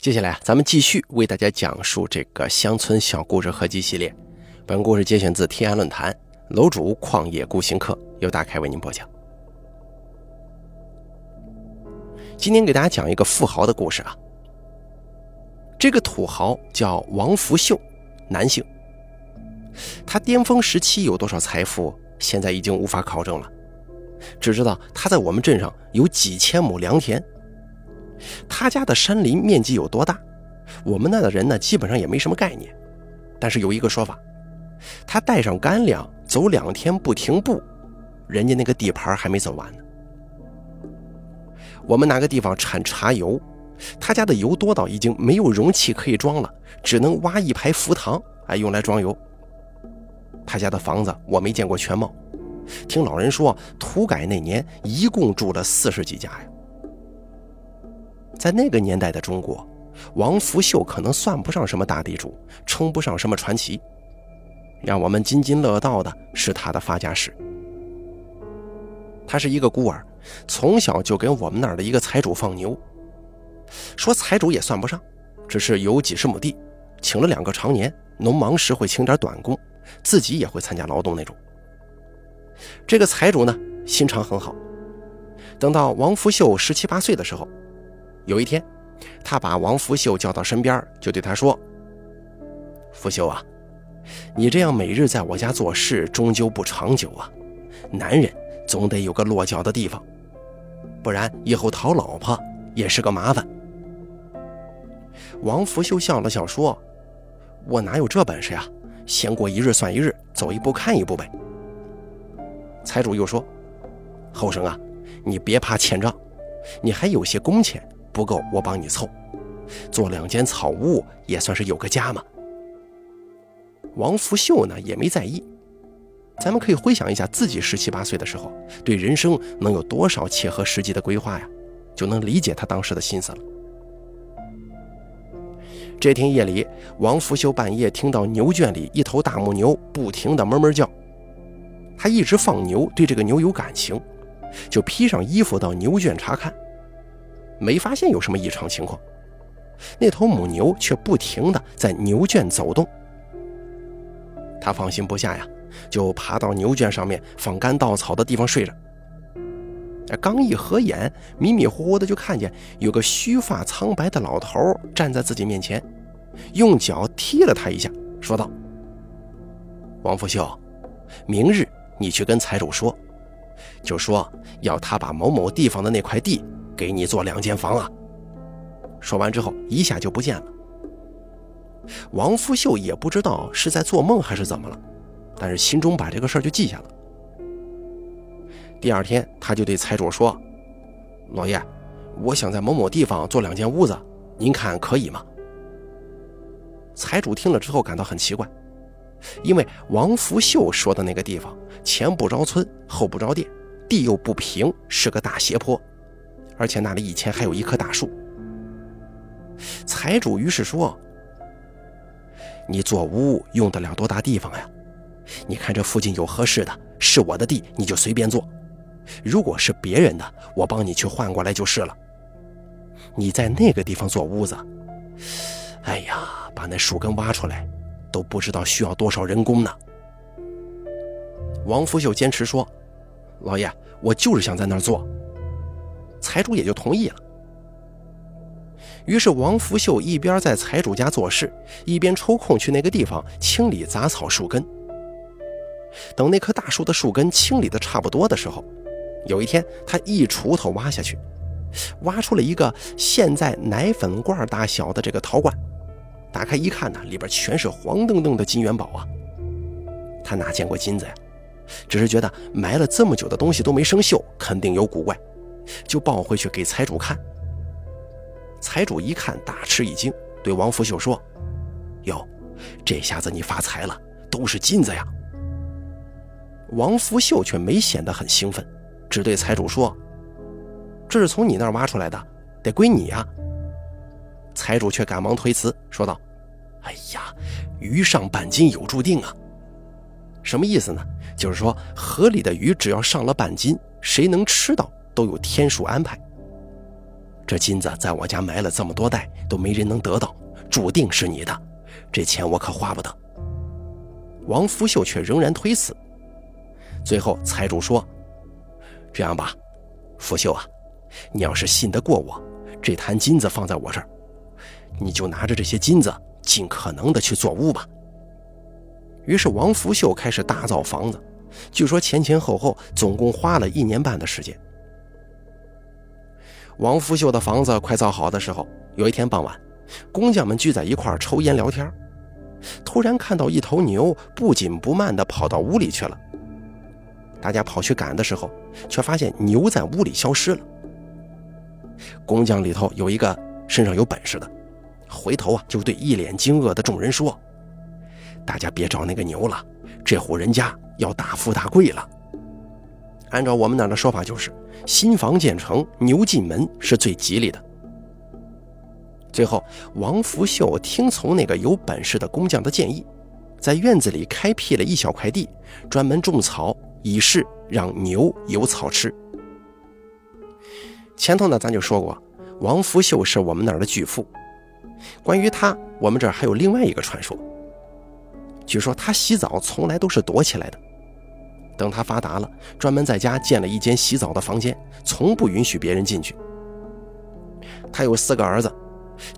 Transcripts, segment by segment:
接下来啊，咱们继续为大家讲述这个乡村小故事合集系列。本故事节选自天涯论坛，楼主旷野孤行客由大开为您播讲。今天给大家讲一个富豪的故事啊。这个土豪叫王福秀，男性。他巅峰时期有多少财富，现在已经无法考证了，只知道他在我们镇上有几千亩良田。他家的山林面积有多大？我们那的人呢，基本上也没什么概念。但是有一个说法，他带上干粮走两天不停步，人家那个地盘还没走完呢。我们哪个地方产茶油，他家的油多到已经没有容器可以装了，只能挖一排浮塘啊，用来装油。他家的房子我没见过全貌，听老人说，土改那年一共住了四十几家呀。在那个年代的中国，王福秀可能算不上什么大地主，称不上什么传奇。让我们津津乐道的是他的发家史。他是一个孤儿，从小就跟我们那儿的一个财主放牛。说财主也算不上，只是有几十亩地，请了两个常年，农忙时会请点短工，自己也会参加劳动那种。这个财主呢，心肠很好。等到王福秀十七八岁的时候。有一天，他把王福秀叫到身边，就对他说：“福秀啊，你这样每日在我家做事，终究不长久啊。男人总得有个落脚的地方，不然以后讨老婆也是个麻烦。”王福秀笑了笑说：“我哪有这本事呀？先过一日算一日，走一步看一步呗。”财主又说：“后生啊，你别怕欠账，你还有些工钱。”不够，我帮你凑，做两间草屋也算是有个家嘛。王福秀呢也没在意，咱们可以回想一下自己十七八岁的时候，对人生能有多少切合实际的规划呀？就能理解他当时的心思了。这天夜里，王福秀半夜听到牛圈里一头大母牛不停的哞哞叫，他一直放牛，对这个牛有感情，就披上衣服到牛圈查看。没发现有什么异常情况，那头母牛却不停地在牛圈走动。他放心不下呀，就爬到牛圈上面放干稻草的地方睡着。刚一合眼，迷迷糊糊的就看见有个须发苍白的老头站在自己面前，用脚踢了他一下，说道：“王福秀，明日你去跟财主说，就说要他把某某地方的那块地。”给你做两间房啊！说完之后，一下就不见了。王福秀也不知道是在做梦还是怎么了，但是心中把这个事儿就记下了。第二天，他就对财主说：“老爷，我想在某某地方做两间屋子，您看可以吗？”财主听了之后感到很奇怪，因为王福秀说的那个地方前不着村后不着店，地又不平，是个大斜坡。而且那里以前还有一棵大树。财主于是说：“你做屋用得了多大地方呀？你看这附近有合适的，是我的地你就随便做；如果是别人的，我帮你去换过来就是了。你在那个地方做屋子，哎呀，把那树根挖出来，都不知道需要多少人工呢。”王福秀坚持说：“老爷，我就是想在那儿做。”财主也就同意了。于是王福秀一边在财主家做事，一边抽空去那个地方清理杂草树根。等那棵大树的树根清理的差不多的时候，有一天他一锄头挖下去，挖出了一个现在奶粉罐大小的这个陶罐。打开一看呢，里边全是黄澄澄的金元宝啊！他哪见过金子呀？只是觉得埋了这么久的东西都没生锈，肯定有古怪。就抱回去给财主看。财主一看，大吃一惊，对王福秀说：“哟，这下子你发财了，都是金子呀！”王福秀却没显得很兴奋，只对财主说：“这是从你那儿挖出来的，得归你呀。”财主却赶忙推辞，说道：“哎呀，鱼上半斤有注定啊！什么意思呢？就是说河里的鱼只要上了半斤，谁能吃到？”都有天数安排，这金子在我家埋了这么多代，都没人能得到，注定是你的，这钱我可花不得。王福秀却仍然推辞。最后财主说：“这样吧，福秀啊，你要是信得过我，这坛金子放在我这儿，你就拿着这些金子，尽可能的去做屋吧。”于是王福秀开始大造房子，据说前前后后总共花了一年半的时间。王福秀的房子快造好的时候，有一天傍晚，工匠们聚在一块抽烟聊天，突然看到一头牛不紧不慢地跑到屋里去了。大家跑去赶的时候，却发现牛在屋里消失了。工匠里头有一个身上有本事的，回头啊就对一脸惊愕的众人说：“大家别找那个牛了，这户人家要大富大贵了。”按照我们那的说法，就是新房建成，牛进门是最吉利的。最后，王福秀听从那个有本事的工匠的建议，在院子里开辟了一小块地，专门种草，以示让牛有草吃。前头呢，咱就说过，王福秀是我们那儿的巨富。关于他，我们这儿还有另外一个传说。据说他洗澡从来都是躲起来的。等他发达了，专门在家建了一间洗澡的房间，从不允许别人进去。他有四个儿子，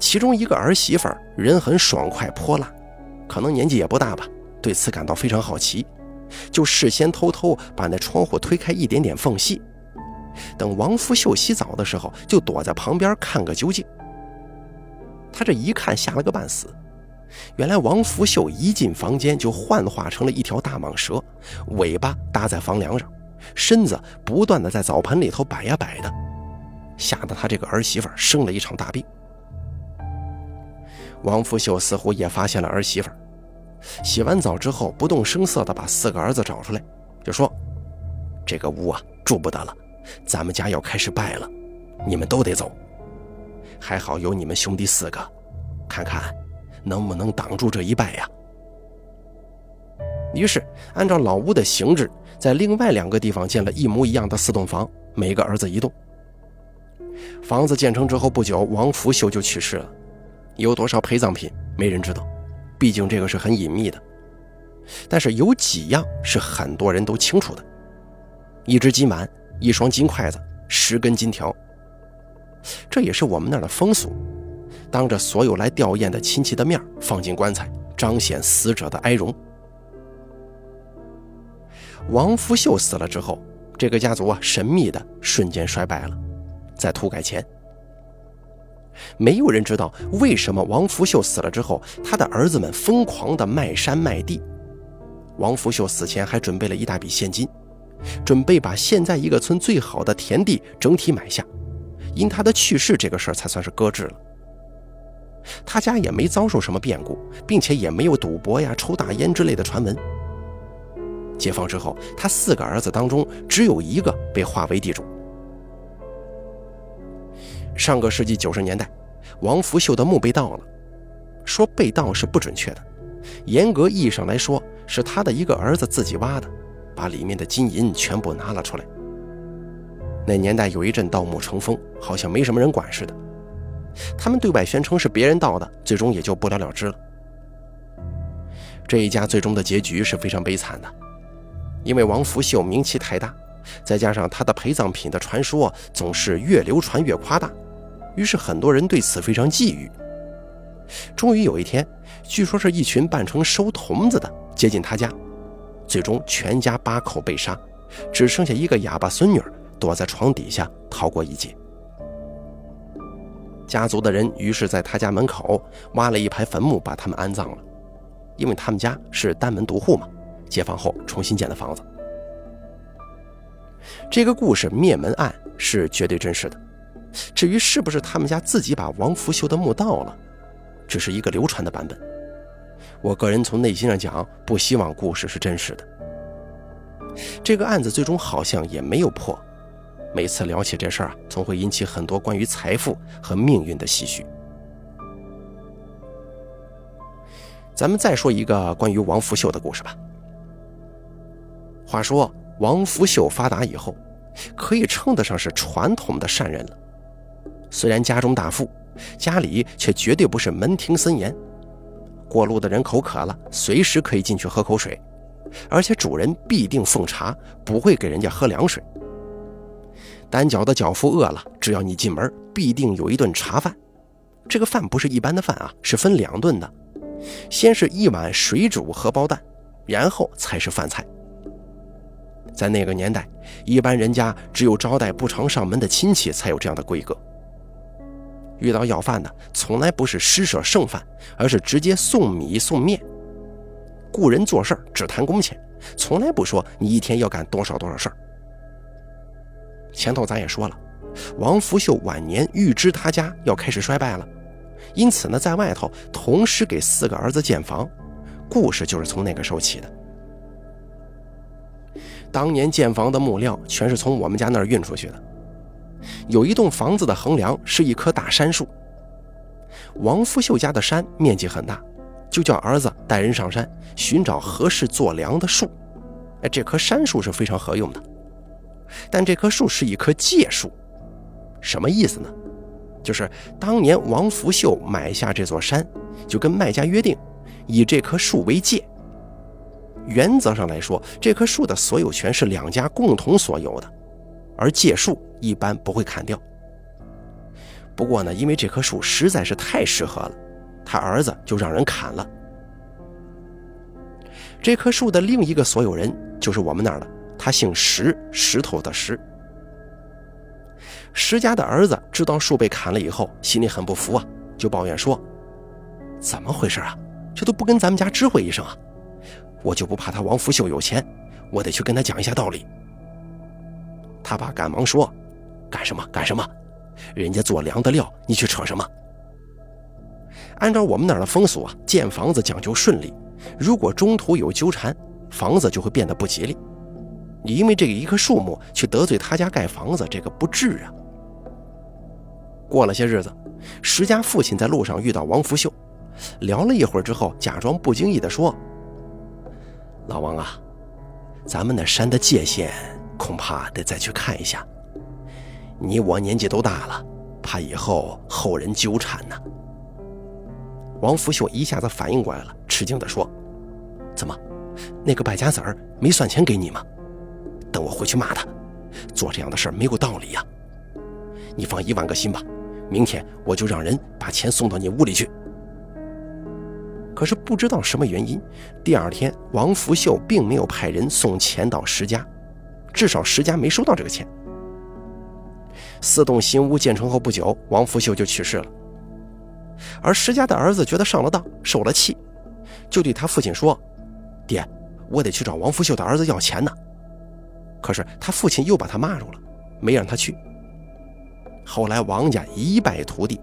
其中一个儿媳妇人很爽快泼辣，可能年纪也不大吧，对此感到非常好奇，就事先偷偷把那窗户推开一点点缝隙，等王福秀洗澡的时候，就躲在旁边看个究竟。他这一看，吓了个半死。原来王福秀一进房间就幻化成了一条大蟒蛇，尾巴搭在房梁上，身子不断的在澡盆里头摆呀摆的，吓得他这个儿媳妇生了一场大病。王福秀似乎也发现了儿媳妇，洗完澡之后不动声色的把四个儿子找出来，就说：“这个屋啊住不得了，咱们家要开始败了，你们都得走。还好有你们兄弟四个，看看。”能不能挡住这一败呀？于是按照老屋的形制，在另外两个地方建了一模一样的四栋房，每个儿子一栋。房子建成之后不久，王福秀就去世了。有多少陪葬品，没人知道，毕竟这个是很隐秘的。但是有几样是很多人都清楚的：一只金碗，一双金筷子，十根金条。这也是我们那儿的风俗。当着所有来吊唁的亲戚的面放进棺材，彰显死者的哀荣。王福秀死了之后，这个家族啊，神秘的瞬间衰败了，在土改前，没有人知道为什么王福秀死了之后，他的儿子们疯狂的卖山卖地。王福秀死前还准备了一大笔现金，准备把现在一个村最好的田地整体买下，因他的去世，这个事儿才算是搁置了。他家也没遭受什么变故，并且也没有赌博呀、抽大烟之类的传闻。解放之后，他四个儿子当中只有一个被划为地主。上个世纪九十年代，王福秀的墓被盗了，说被盗是不准确的，严格意义上来说，是他的一个儿子自己挖的，把里面的金银全部拿了出来。那年代有一阵盗墓成风，好像没什么人管似的。他们对外宣称是别人盗的，最终也就不了了之了。这一家最终的结局是非常悲惨的，因为王福秀名气太大，再加上他的陪葬品的传说总是越流传越夸大，于是很多人对此非常觊觎。终于有一天，据说是一群扮成收童子的接近他家，最终全家八口被杀，只剩下一个哑巴孙女躲在床底下逃过一劫。家族的人于是在他家门口挖了一排坟墓，把他们安葬了。因为他们家是单门独户嘛，解放后重新建的房子。这个故事灭门案是绝对真实的。至于是不是他们家自己把王福秀的墓盗了，只是一个流传的版本。我个人从内心上讲，不希望故事是真实的。这个案子最终好像也没有破。每次聊起这事儿啊，总会引起很多关于财富和命运的唏嘘。咱们再说一个关于王福秀的故事吧。话说王福秀发达以后，可以称得上是传统的善人了。虽然家中大富，家里却绝对不是门庭森严。过路的人口渴了，随时可以进去喝口水，而且主人必定奉茶，不会给人家喝凉水。单脚的脚夫饿了，只要你进门，必定有一顿茶饭。这个饭不是一般的饭啊，是分两顿的，先是一碗水煮荷包蛋，然后才是饭菜。在那个年代，一般人家只有招待不常上门的亲戚才有这样的规格。遇到要饭的，从来不是施舍剩饭，而是直接送米送面。雇人做事只谈工钱，从来不说你一天要干多少多少事儿。前头咱也说了，王福秀晚年预知他家要开始衰败了，因此呢，在外头同时给四个儿子建房，故事就是从那个时候起的。当年建房的木料全是从我们家那儿运出去的，有一栋房子的横梁是一棵大杉树。王福秀家的山面积很大，就叫儿子带人上山寻找合适做梁的树。哎，这棵杉树是非常合用的。但这棵树是一棵借树，什么意思呢？就是当年王福秀买下这座山，就跟卖家约定，以这棵树为借。原则上来说，这棵树的所有权是两家共同所有的，而借树一般不会砍掉。不过呢，因为这棵树实在是太适合了，他儿子就让人砍了。这棵树的另一个所有人就是我们那儿的。他姓石，石头的石。石家的儿子知道树被砍了以后，心里很不服啊，就抱怨说：“怎么回事啊？这都不跟咱们家知会一声啊！我就不怕他王福秀有钱，我得去跟他讲一下道理。”他爸赶忙说：“干什么？干什么？人家做粮的料，你去扯什么？按照我们那儿的风俗啊，建房子讲究顺利，如果中途有纠缠，房子就会变得不吉利。”你因为这个一棵树木去得罪他家盖房子，这个不治啊。过了些日子，石家父亲在路上遇到王福秀，聊了一会儿之后，假装不经意地说：“老王啊，咱们那山的界限恐怕得再去看一下。你我年纪都大了，怕以后后人纠缠呢。”王福秀一下子反应过来了，吃惊地说：“怎么，那个败家子儿没算钱给你吗？”等我回去骂他，做这样的事儿没有道理呀！你放一万个心吧，明天我就让人把钱送到你屋里去。可是不知道什么原因，第二天王福秀并没有派人送钱到石家，至少石家没收到这个钱。四栋新屋建成后不久，王福秀就去世了。而石家的儿子觉得上了当，受了气，就对他父亲说：“爹，我得去找王福秀的儿子要钱呢。”可是他父亲又把他骂住了，没让他去。后来王家一败涂地，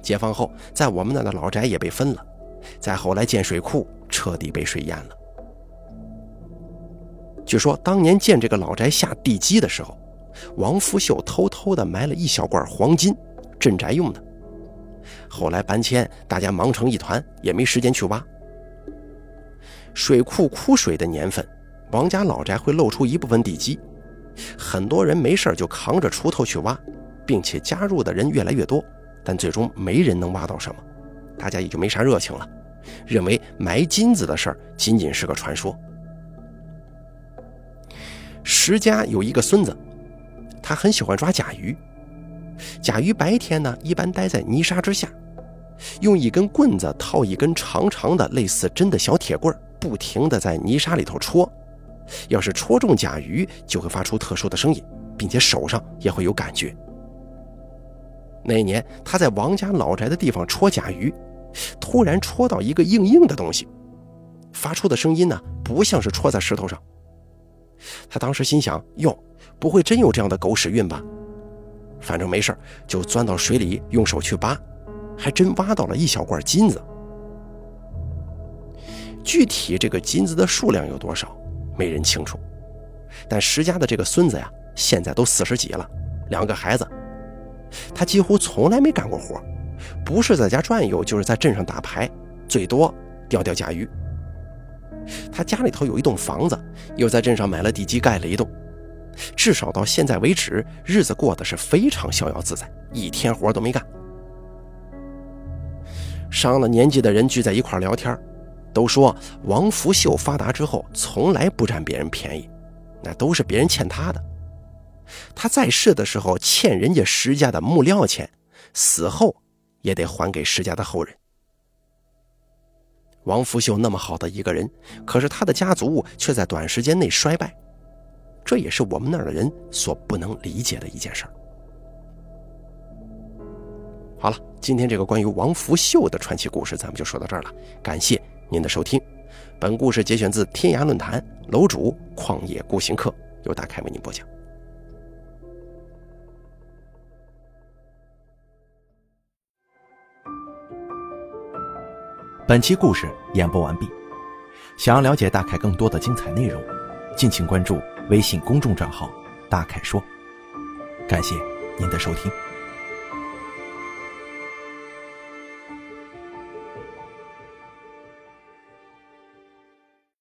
解放后在我们那的老宅也被分了，再后来建水库，彻底被水淹了。据说当年建这个老宅下地基的时候，王福秀偷偷的埋了一小罐黄金，镇宅用的。后来搬迁，大家忙成一团，也没时间去挖。水库枯水的年份。王家老宅会露出一部分地基，很多人没事就扛着锄头去挖，并且加入的人越来越多，但最终没人能挖到什么，大家也就没啥热情了，认为埋金子的事儿仅仅是个传说。石家有一个孙子，他很喜欢抓甲鱼，甲鱼白天呢一般待在泥沙之下，用一根棍子套一根长长的类似针的小铁棍，不停地在泥沙里头戳。要是戳中甲鱼，就会发出特殊的声音，并且手上也会有感觉。那一年他在王家老宅的地方戳甲鱼，突然戳到一个硬硬的东西，发出的声音呢，不像是戳在石头上。他当时心想：哟，不会真有这样的狗屎运吧？反正没事就钻到水里用手去扒，还真挖到了一小罐金子。具体这个金子的数量有多少？没人清楚，但石家的这个孙子呀，现在都四十几了，两个孩子，他几乎从来没干过活，不是在家转悠，就是在镇上打牌，最多钓钓甲鱼。他家里头有一栋房子，又在镇上买了地基盖了一栋，至少到现在为止，日子过得是非常逍遥自在，一天活都没干。上了年纪的人聚在一块聊天，都说王福秀发达之后从来不占别人便宜，那都是别人欠他的。他在世的时候欠人家石家的木料钱，死后也得还给石家的后人。王福秀那么好的一个人，可是他的家族却在短时间内衰败，这也是我们那儿的人所不能理解的一件事儿。好了，今天这个关于王福秀的传奇故事，咱们就说到这儿了。感谢您的收听，本故事节选自天涯论坛楼主旷野孤行客，由大凯为您播讲。本期故事演播完毕。想要了解大凯更多的精彩内容，敬请关注微信公众账号“大凯说”。感谢您的收听。